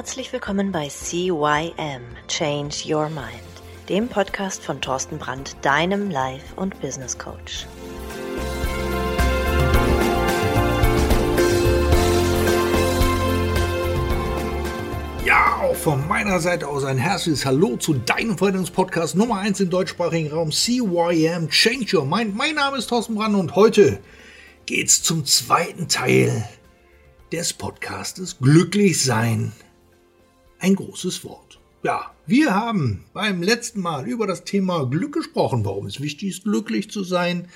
Herzlich willkommen bei CYM Change Your Mind, dem Podcast von Thorsten Brandt, deinem Life- und Business Coach. Ja, auch von meiner Seite aus ein herzliches Hallo zu deinem Freundungspodcast Nummer 1 im deutschsprachigen Raum CYM Change Your Mind. Mein Name ist Thorsten Brandt und heute geht's zum zweiten Teil des Podcastes Glücklich sein ein großes Wort. Ja, wir haben beim letzten Mal über das Thema Glück gesprochen, warum es wichtig ist, glücklich zu sein.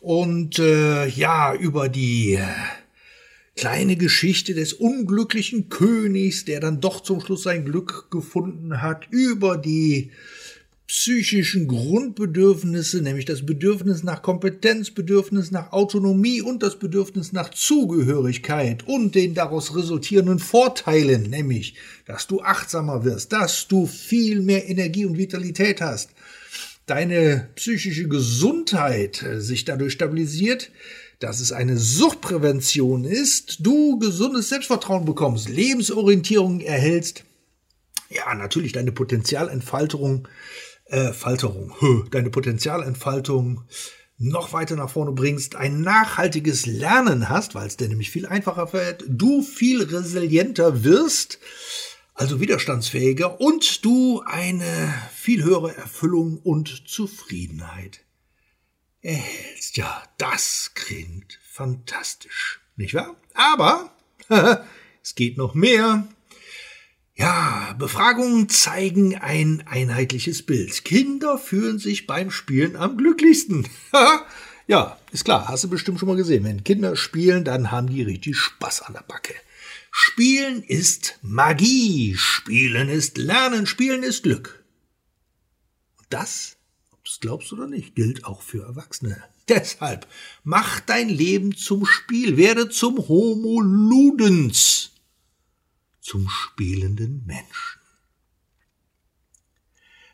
Und äh, ja, über die äh, kleine Geschichte des unglücklichen Königs, der dann doch zum Schluss sein Glück gefunden hat, über die psychischen Grundbedürfnisse, nämlich das Bedürfnis nach Kompetenz, Bedürfnis nach Autonomie und das Bedürfnis nach Zugehörigkeit und den daraus resultierenden Vorteilen, nämlich, dass du achtsamer wirst, dass du viel mehr Energie und Vitalität hast, deine psychische Gesundheit äh, sich dadurch stabilisiert, dass es eine Suchtprävention ist, du gesundes Selbstvertrauen bekommst, Lebensorientierung erhältst, ja, natürlich deine Potenzialentfaltung äh, Falterung, deine Potenzialentfaltung noch weiter nach vorne bringst, ein nachhaltiges Lernen hast, weil es dir nämlich viel einfacher wird, du viel resilienter wirst, also widerstandsfähiger und du eine viel höhere Erfüllung und Zufriedenheit erhältst. Ja, das klingt fantastisch, nicht wahr? Aber es geht noch mehr. Ja, Befragungen zeigen ein einheitliches Bild. Kinder fühlen sich beim Spielen am glücklichsten. ja, ist klar, hast du bestimmt schon mal gesehen. Wenn Kinder spielen, dann haben die richtig Spaß an der Backe. Spielen ist Magie, Spielen ist Lernen, Spielen ist Glück. Und das, ob du es glaubst oder nicht, gilt auch für Erwachsene. Deshalb mach dein Leben zum Spiel, werde zum Homo Ludens zum spielenden Menschen.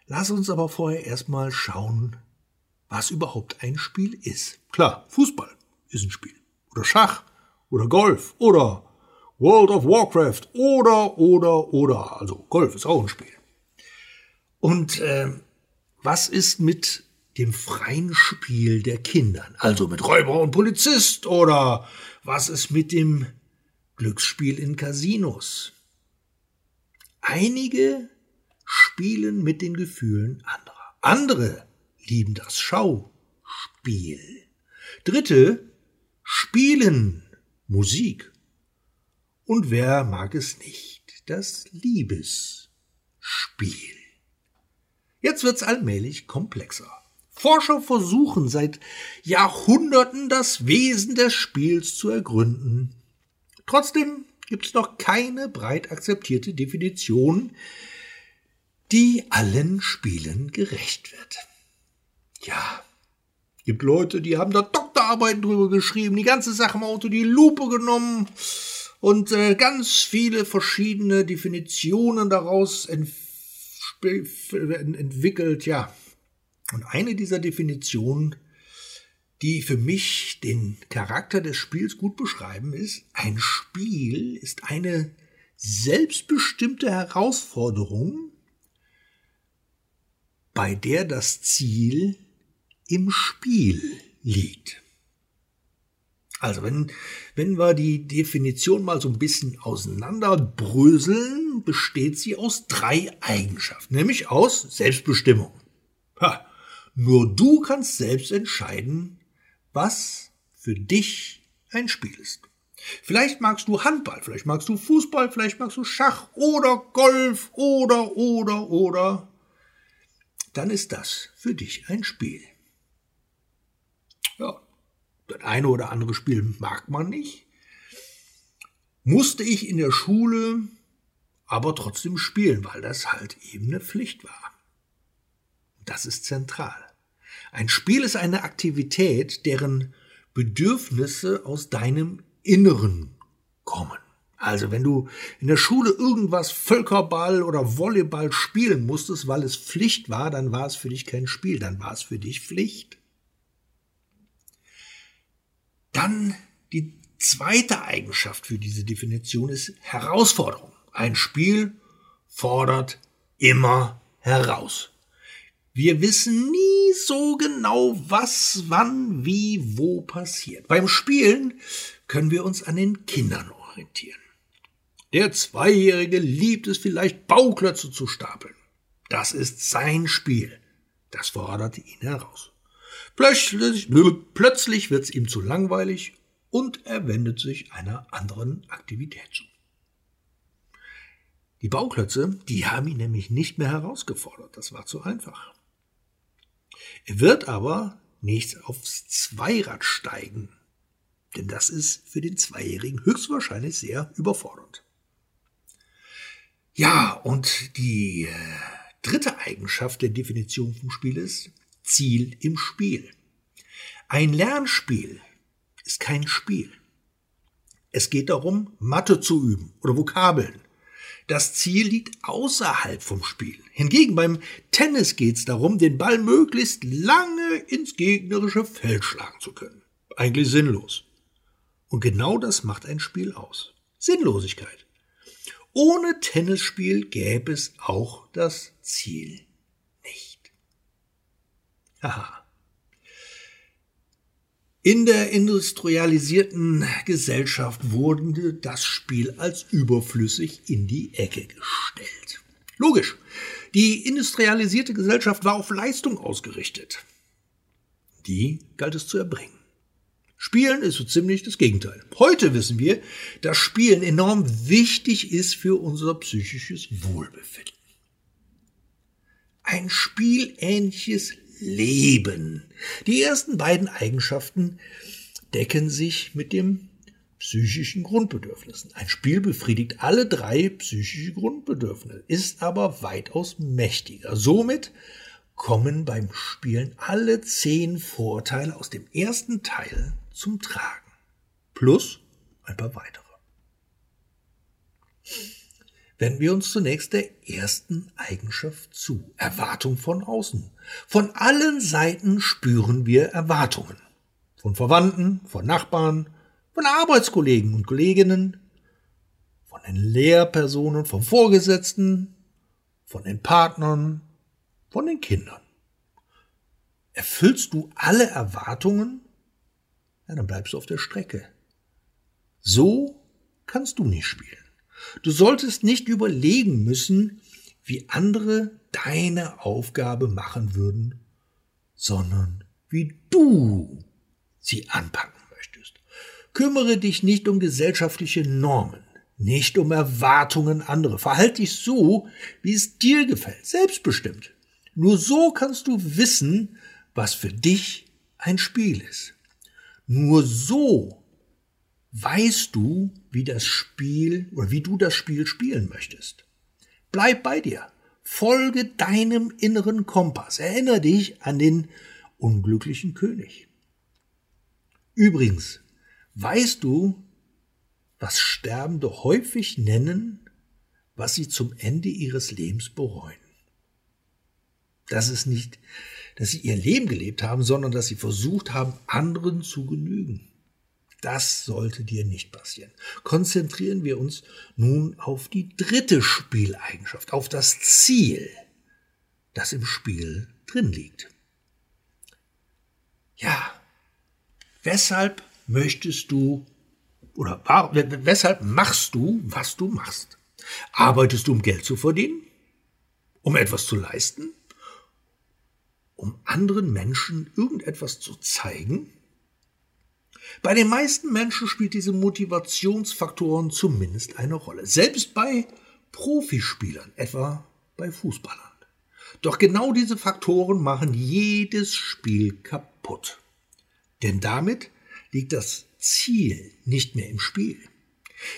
Lass uns aber vorher erstmal schauen, was überhaupt ein Spiel ist. Klar, Fußball ist ein Spiel. Oder Schach. Oder Golf. Oder World of Warcraft. Oder, oder, oder. Also Golf ist auch ein Spiel. Und äh, was ist mit dem freien Spiel der Kindern? Also mit Räuber und Polizist. Oder was ist mit dem Glücksspiel in Casinos? Einige spielen mit den Gefühlen anderer. Andere lieben das Schauspiel. Dritte spielen Musik. Und wer mag es nicht? Das Liebesspiel. Jetzt wird's allmählich komplexer. Forscher versuchen seit Jahrhunderten das Wesen des Spiels zu ergründen. Trotzdem gibt es noch keine breit akzeptierte Definition, die allen Spielen gerecht wird. Ja, gibt Leute, die haben da Doktorarbeiten drüber geschrieben, die ganze Sache mal unter die Lupe genommen und äh, ganz viele verschiedene Definitionen daraus ent entwickelt, ja. Und eine dieser Definitionen die für mich den Charakter des Spiels gut beschreiben, ist, ein Spiel ist eine selbstbestimmte Herausforderung, bei der das Ziel im Spiel liegt. Also wenn, wenn wir die Definition mal so ein bisschen auseinanderbröseln, besteht sie aus drei Eigenschaften, nämlich aus Selbstbestimmung. Ha, nur du kannst selbst entscheiden, was für dich ein Spiel ist. Vielleicht magst du Handball, vielleicht magst du Fußball, vielleicht magst du Schach oder Golf oder, oder, oder. Dann ist das für dich ein Spiel. Ja, das eine oder andere Spiel mag man nicht. Musste ich in der Schule aber trotzdem spielen, weil das halt eben eine Pflicht war. Das ist zentral. Ein Spiel ist eine Aktivität, deren Bedürfnisse aus deinem Inneren kommen. Also wenn du in der Schule irgendwas Völkerball oder Volleyball spielen musstest, weil es Pflicht war, dann war es für dich kein Spiel, dann war es für dich Pflicht. Dann die zweite Eigenschaft für diese Definition ist Herausforderung. ein Spiel fordert immer heraus. Wir wissen nie so genau, was, wann, wie, wo passiert. Beim Spielen können wir uns an den Kindern orientieren. Der Zweijährige liebt es vielleicht, Bauklötze zu stapeln. Das ist sein Spiel. Das fordert ihn heraus. Plötzlich, plötzlich wird es ihm zu langweilig und er wendet sich einer anderen Aktivität zu. Die Bauklötze, die haben ihn nämlich nicht mehr herausgefordert. Das war zu einfach. Er wird aber nicht aufs Zweirad steigen, denn das ist für den Zweijährigen höchstwahrscheinlich sehr überfordernd. Ja, und die äh, dritte Eigenschaft der Definition vom Spiel ist Ziel im Spiel. Ein Lernspiel ist kein Spiel. Es geht darum, Mathe zu üben oder Vokabeln. Das Ziel liegt außerhalb vom Spiel. Hingegen beim Tennis geht es darum, den Ball möglichst lange ins gegnerische Feld schlagen zu können. Eigentlich sinnlos. Und genau das macht ein Spiel aus. Sinnlosigkeit. Ohne Tennisspiel gäbe es auch das Ziel nicht. Haha. In der industrialisierten Gesellschaft wurde das Spiel als überflüssig in die Ecke gestellt. Logisch. Die industrialisierte Gesellschaft war auf Leistung ausgerichtet. Die galt es zu erbringen. Spielen ist so ziemlich das Gegenteil. Heute wissen wir, dass Spielen enorm wichtig ist für unser psychisches Wohlbefinden. Ein spielähnliches Leben. Die ersten beiden Eigenschaften decken sich mit dem psychischen Grundbedürfnissen. Ein Spiel befriedigt alle drei psychische Grundbedürfnisse, ist aber weitaus mächtiger. Somit kommen beim Spielen alle zehn Vorteile aus dem ersten Teil zum Tragen. Plus ein paar weitere. Wenden wir uns zunächst der ersten Eigenschaft zu. Erwartung von außen. Von allen Seiten spüren wir Erwartungen. Von Verwandten, von Nachbarn, von Arbeitskollegen und Kolleginnen, von den Lehrpersonen, vom Vorgesetzten, von den Partnern, von den Kindern. Erfüllst du alle Erwartungen? Ja, dann bleibst du auf der Strecke. So kannst du nicht spielen. Du solltest nicht überlegen müssen, wie andere deine Aufgabe machen würden, sondern wie du sie anpacken möchtest. Kümmere dich nicht um gesellschaftliche Normen, nicht um Erwartungen anderer. Verhalte dich so, wie es dir gefällt, selbstbestimmt. Nur so kannst du wissen, was für dich ein Spiel ist. Nur so weißt du, wie das Spiel oder wie du das Spiel spielen möchtest. Bleib bei dir. Folge deinem inneren Kompass. Erinnere dich an den unglücklichen König. Übrigens, weißt du, was Sterbende häufig nennen, was sie zum Ende ihres Lebens bereuen? Das ist nicht, dass sie ihr Leben gelebt haben, sondern dass sie versucht haben, anderen zu genügen. Das sollte dir nicht passieren. Konzentrieren wir uns nun auf die dritte Spieleigenschaft, auf das Ziel, das im Spiel drin liegt. Ja, weshalb möchtest du oder weshalb machst du, was du machst? Arbeitest du, um Geld zu verdienen? Um etwas zu leisten? Um anderen Menschen irgendetwas zu zeigen? Bei den meisten Menschen spielt diese Motivationsfaktoren zumindest eine Rolle. Selbst bei Profispielern, etwa bei Fußballern. Doch genau diese Faktoren machen jedes Spiel kaputt. Denn damit liegt das Ziel nicht mehr im Spiel.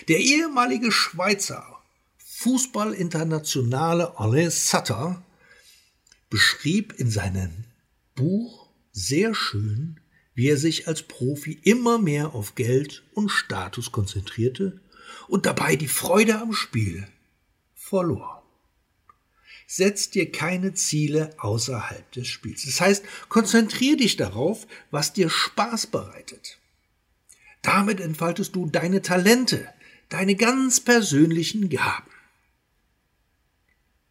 Der ehemalige Schweizer Fußballinternationale Alain Sutter beschrieb in seinem Buch sehr schön wie er sich als Profi immer mehr auf Geld und Status konzentrierte und dabei die Freude am Spiel verlor. Setz dir keine Ziele außerhalb des Spiels. Das heißt, konzentrier dich darauf, was dir Spaß bereitet. Damit entfaltest du deine Talente, deine ganz persönlichen Gaben.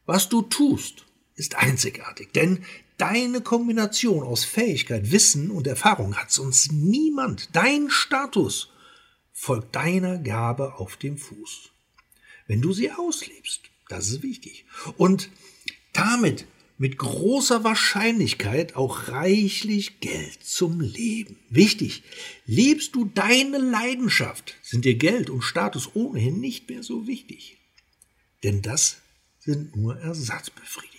Was du tust, ist einzigartig, denn deine Kombination aus Fähigkeit, Wissen und Erfahrung hat sonst niemand. Dein Status folgt deiner Gabe auf dem Fuß. Wenn du sie auslebst, das ist wichtig. Und damit mit großer Wahrscheinlichkeit auch reichlich Geld zum Leben. Wichtig, lebst du deine Leidenschaft, sind dir Geld und Status ohnehin nicht mehr so wichtig. Denn das sind nur Ersatzbefriedigungen.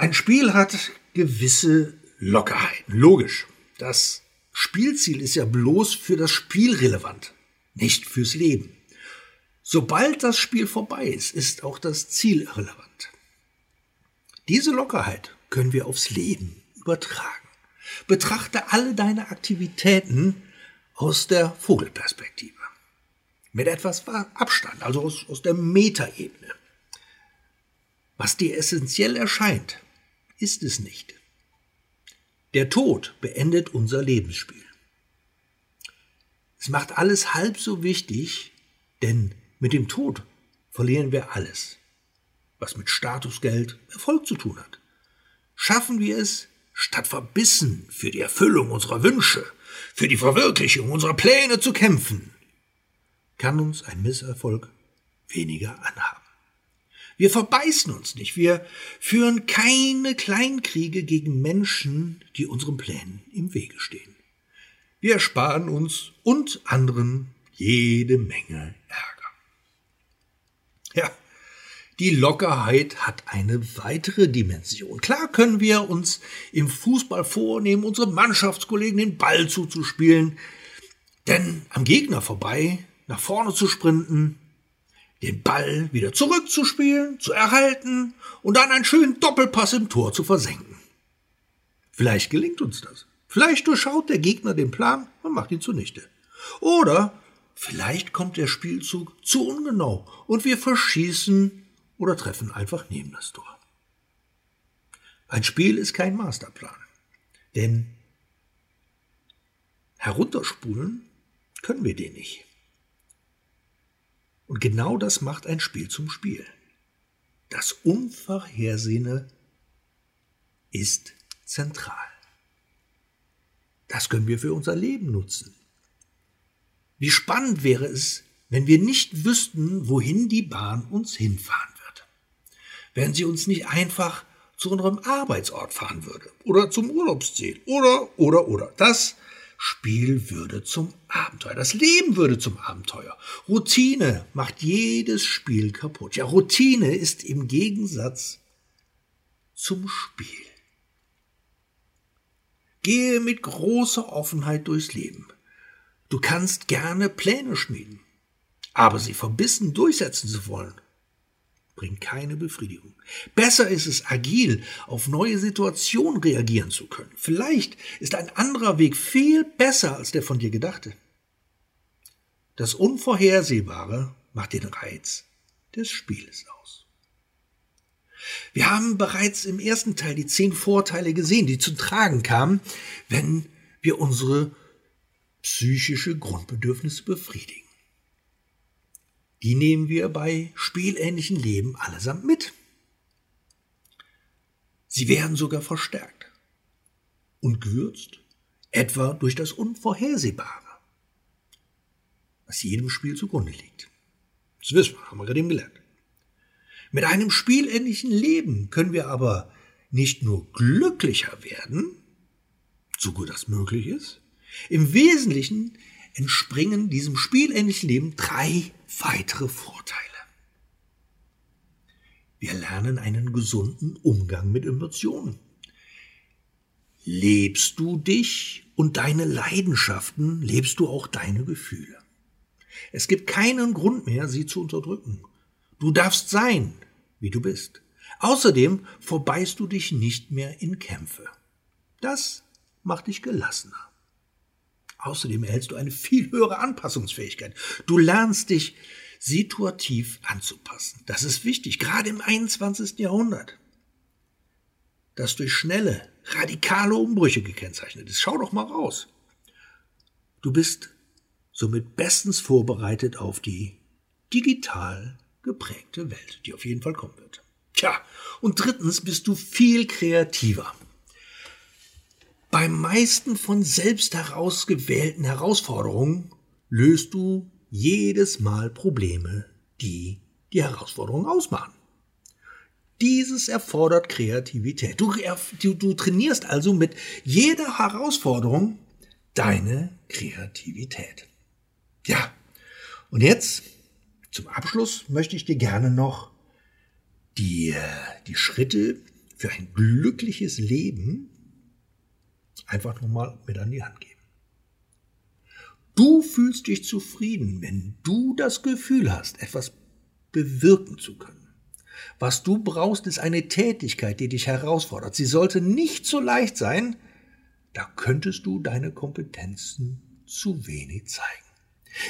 Ein Spiel hat gewisse Lockerheiten. Logisch. Das Spielziel ist ja bloß für das Spiel relevant, nicht fürs Leben. Sobald das Spiel vorbei ist, ist auch das Ziel irrelevant. Diese Lockerheit können wir aufs Leben übertragen. Betrachte alle deine Aktivitäten aus der Vogelperspektive. Mit etwas Abstand, also aus, aus der Metaebene. Was dir essentiell erscheint, ist es nicht. Der Tod beendet unser Lebensspiel. Es macht alles halb so wichtig, denn mit dem Tod verlieren wir alles, was mit Statusgeld, Erfolg zu tun hat. Schaffen wir es, statt verbissen für die Erfüllung unserer Wünsche, für die Verwirklichung unserer Pläne zu kämpfen, kann uns ein Misserfolg weniger anhaben. Wir verbeißen uns nicht, wir führen keine Kleinkriege gegen Menschen, die unseren Plänen im Wege stehen. Wir ersparen uns und anderen jede Menge Ärger. Ja, die Lockerheit hat eine weitere Dimension. Klar können wir uns im Fußball vornehmen, unsere Mannschaftskollegen den Ball zuzuspielen, denn am Gegner vorbei, nach vorne zu sprinten, den Ball wieder zurückzuspielen, zu erhalten und dann einen schönen Doppelpass im Tor zu versenken. Vielleicht gelingt uns das. Vielleicht durchschaut der Gegner den Plan und macht ihn zunichte. Oder Vielleicht kommt der Spielzug zu ungenau und wir verschießen oder treffen einfach neben das Tor. Ein Spiel ist kein Masterplan, denn herunterspulen können wir den nicht. Und genau das macht ein Spiel zum Spiel. Das Unvorhersehene ist zentral. Das können wir für unser Leben nutzen. Wie spannend wäre es, wenn wir nicht wüssten, wohin die Bahn uns hinfahren wird. Wenn sie uns nicht einfach zu unserem Arbeitsort fahren würde oder zum Urlaubsziel oder, oder, oder. Das Spiel würde zum Abenteuer. Das Leben würde zum Abenteuer. Routine macht jedes Spiel kaputt. Ja, Routine ist im Gegensatz zum Spiel. Gehe mit großer Offenheit durchs Leben. Du kannst gerne Pläne schmieden, aber sie verbissen durchsetzen zu wollen, bringt keine Befriedigung. Besser ist es, agil auf neue Situationen reagieren zu können. Vielleicht ist ein anderer Weg viel besser als der von dir gedachte. Das Unvorhersehbare macht den Reiz des Spieles aus. Wir haben bereits im ersten Teil die zehn Vorteile gesehen, die zu tragen kamen, wenn wir unsere psychische Grundbedürfnisse befriedigen. Die nehmen wir bei spielähnlichen Leben allesamt mit. Sie werden sogar verstärkt und gewürzt, etwa durch das Unvorhersehbare, was jedem Spiel zugrunde liegt. Das wissen wir, haben wir gerade eben gelernt. Mit einem spielähnlichen Leben können wir aber nicht nur glücklicher werden, so gut das möglich ist, im Wesentlichen entspringen diesem spielähnlichen Leben drei weitere Vorteile. Wir lernen einen gesunden Umgang mit Emotionen. Lebst du dich und deine Leidenschaften, lebst du auch deine Gefühle. Es gibt keinen Grund mehr, sie zu unterdrücken. Du darfst sein, wie du bist. Außerdem verbeißt du dich nicht mehr in Kämpfe. Das macht dich gelassener. Außerdem erhältst du eine viel höhere Anpassungsfähigkeit. Du lernst dich situativ anzupassen. Das ist wichtig, gerade im 21. Jahrhundert. Das durch schnelle, radikale Umbrüche gekennzeichnet ist. Schau doch mal raus. Du bist somit bestens vorbereitet auf die digital geprägte Welt, die auf jeden Fall kommen wird. Tja, und drittens bist du viel kreativer. Beim meisten von selbst herausgewählten Herausforderungen löst du jedes Mal Probleme, die die Herausforderung ausmachen. Dieses erfordert Kreativität. Du, du, du trainierst also mit jeder Herausforderung deine Kreativität. Ja, und jetzt zum Abschluss möchte ich dir gerne noch die, die Schritte für ein glückliches Leben einfach nochmal mit an die Hand geben. Du fühlst dich zufrieden, wenn du das Gefühl hast, etwas bewirken zu können. Was du brauchst, ist eine Tätigkeit, die dich herausfordert. Sie sollte nicht so leicht sein, da könntest du deine Kompetenzen zu wenig zeigen.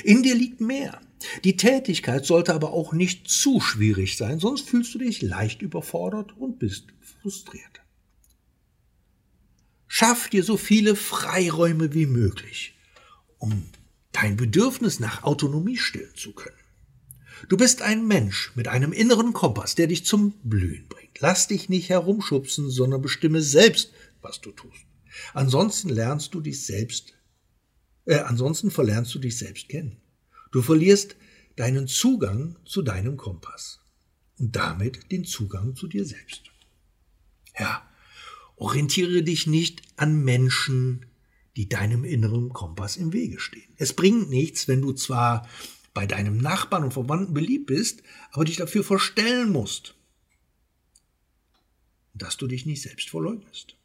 In dir liegt mehr. Die Tätigkeit sollte aber auch nicht zu schwierig sein, sonst fühlst du dich leicht überfordert und bist frustriert. Schaff dir so viele Freiräume wie möglich, um dein Bedürfnis nach Autonomie stillen zu können. Du bist ein Mensch mit einem inneren Kompass, der dich zum Blühen bringt. Lass dich nicht herumschubsen, sondern bestimme selbst, was du tust. Ansonsten lernst du dich selbst, äh, ansonsten verlernst du dich selbst kennen. Du verlierst deinen Zugang zu deinem Kompass und damit den Zugang zu dir selbst. Ja, orientiere dich nicht an Menschen, die deinem inneren Kompass im Wege stehen. Es bringt nichts, wenn du zwar bei deinem Nachbarn und Verwandten beliebt bist, aber dich dafür verstellen musst, dass du dich nicht selbst verleugnest.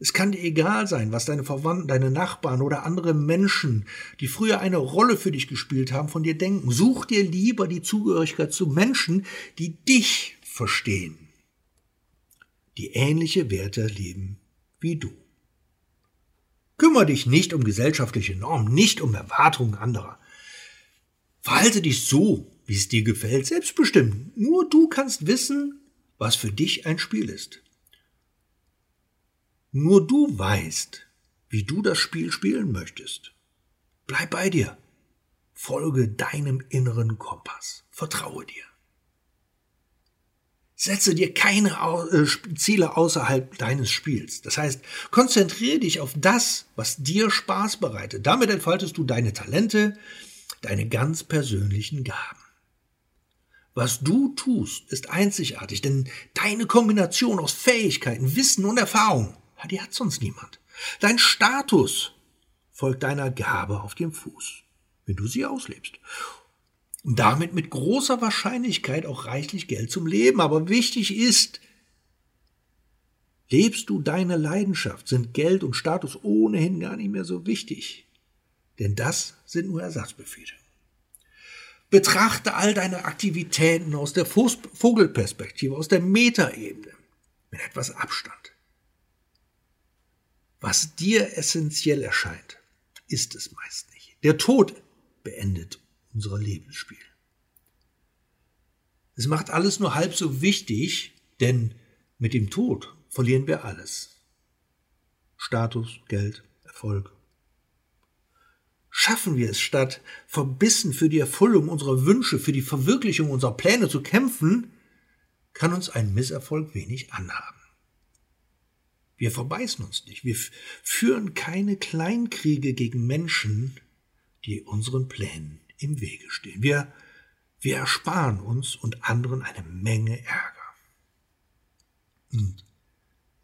Es kann dir egal sein, was deine Verwandten, deine Nachbarn oder andere Menschen, die früher eine Rolle für dich gespielt haben, von dir denken. Such dir lieber die Zugehörigkeit zu Menschen, die dich verstehen, die ähnliche Werte leben wie du. Kümmere dich nicht um gesellschaftliche Normen, nicht um Erwartungen anderer. Verhalte dich so, wie es dir gefällt, selbstbestimmt. Nur du kannst wissen, was für dich ein Spiel ist. Nur du weißt, wie du das Spiel spielen möchtest. Bleib bei dir. Folge deinem inneren Kompass. Vertraue dir. Setze dir keine äh, Ziele außerhalb deines Spiels. Das heißt, konzentriere dich auf das, was dir Spaß bereitet. Damit entfaltest du deine Talente, deine ganz persönlichen Gaben. Was du tust, ist einzigartig, denn deine Kombination aus Fähigkeiten, Wissen und Erfahrung die hat sonst niemand. Dein Status folgt deiner Gabe auf dem Fuß, wenn du sie auslebst. Und damit mit großer Wahrscheinlichkeit auch reichlich Geld zum Leben. Aber wichtig ist, lebst du deine Leidenschaft, sind Geld und Status ohnehin gar nicht mehr so wichtig. Denn das sind nur Ersatzbefehle. Betrachte all deine Aktivitäten aus der Vogelperspektive, aus der Metaebene, mit etwas Abstand. Was dir essentiell erscheint, ist es meist nicht. Der Tod beendet unser Lebensspiel. Es macht alles nur halb so wichtig, denn mit dem Tod verlieren wir alles. Status, Geld, Erfolg. Schaffen wir es statt verbissen für die Erfüllung unserer Wünsche, für die Verwirklichung unserer Pläne zu kämpfen, kann uns ein Misserfolg wenig anhaben. Wir verbeißen uns nicht. Wir führen keine Kleinkriege gegen Menschen, die unseren Plänen im Wege stehen. Wir, wir ersparen uns und anderen eine Menge Ärger. Und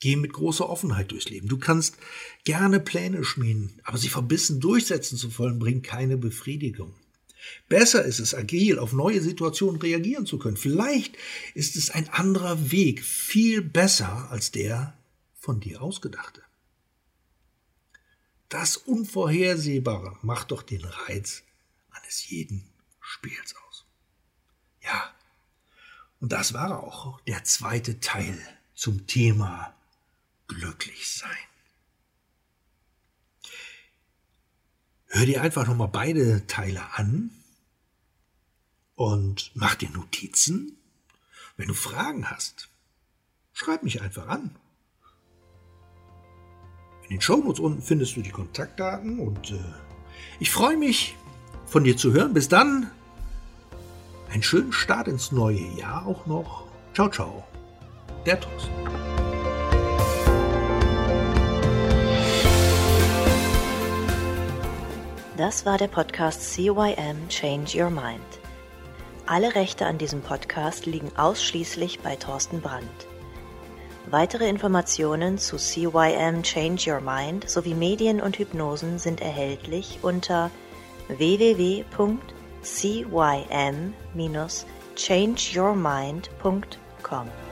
geh mit großer Offenheit durchs Leben. Du kannst gerne Pläne schmieden, aber sie verbissen durchsetzen zu wollen, bringt keine Befriedigung. Besser ist es, agil auf neue Situationen reagieren zu können. Vielleicht ist es ein anderer Weg viel besser als der, von dir ausgedachte. Das Unvorhersehbare macht doch den Reiz eines jeden Spiels aus. Ja, und das war auch der zweite Teil zum Thema glücklich sein. Hör dir einfach nochmal beide Teile an und mach dir Notizen. Wenn du Fragen hast, schreib mich einfach an. In den Shownotes unten findest du die Kontaktdaten und äh, ich freue mich, von dir zu hören. Bis dann, einen schönen Start ins neue Jahr auch noch. Ciao, ciao. Der Thorsten. Das war der Podcast CYM Change Your Mind. Alle Rechte an diesem Podcast liegen ausschließlich bei Thorsten Brandt. Weitere Informationen zu CYM Change Your Mind sowie Medien und Hypnosen sind erhältlich unter www.cym-changeyourmind.com.